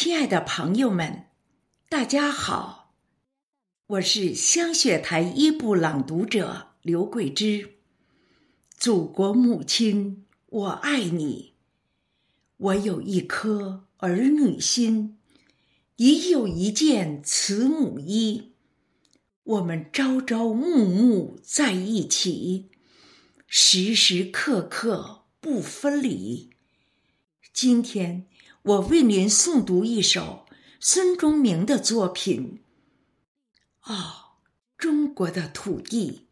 亲爱的朋友们，大家好，我是香雪台一部朗读者刘桂枝。祖国母亲，我爱你。我有一颗儿女心，已有一件慈母衣。我们朝朝暮暮在一起，时时刻刻不分离。今天。我为您诵读一首孙中明的作品《哦，中国的土地》，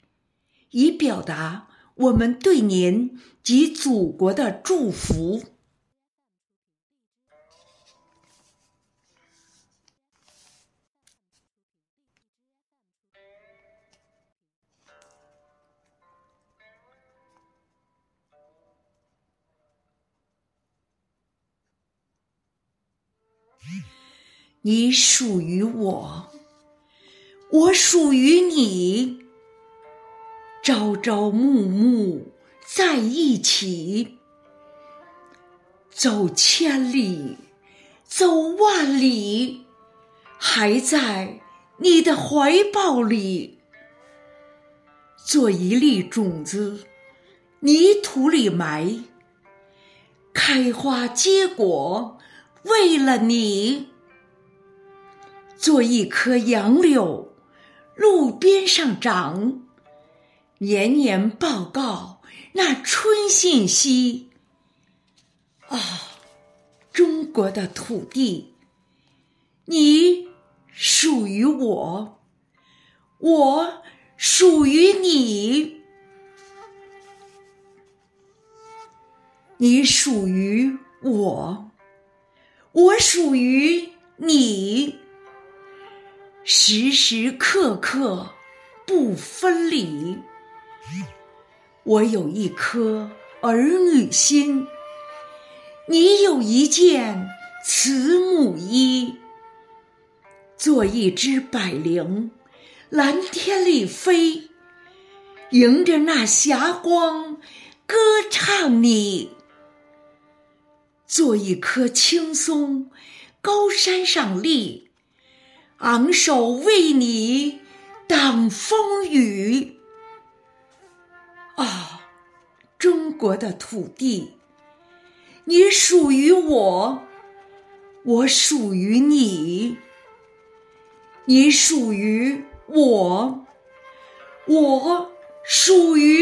以表达我们对您及祖国的祝福。你属于我，我属于你。朝朝暮暮在一起，走千里，走万里，还在你的怀抱里。做一粒种子，泥土里埋，开花结果，为了你。做一棵杨柳，路边上长，年年报告那春信息。啊，中国的土地，你属于我，我属于你，你属于我，我属于你。时时刻刻不分离。我有一颗儿女心，你有一件慈母衣。做一只百灵，蓝天里飞，迎着那霞光歌唱你。做一棵青松，高山上立。昂首为你挡风雨，啊，中国的土地，你属于我，我属于你，你属于我，我属于。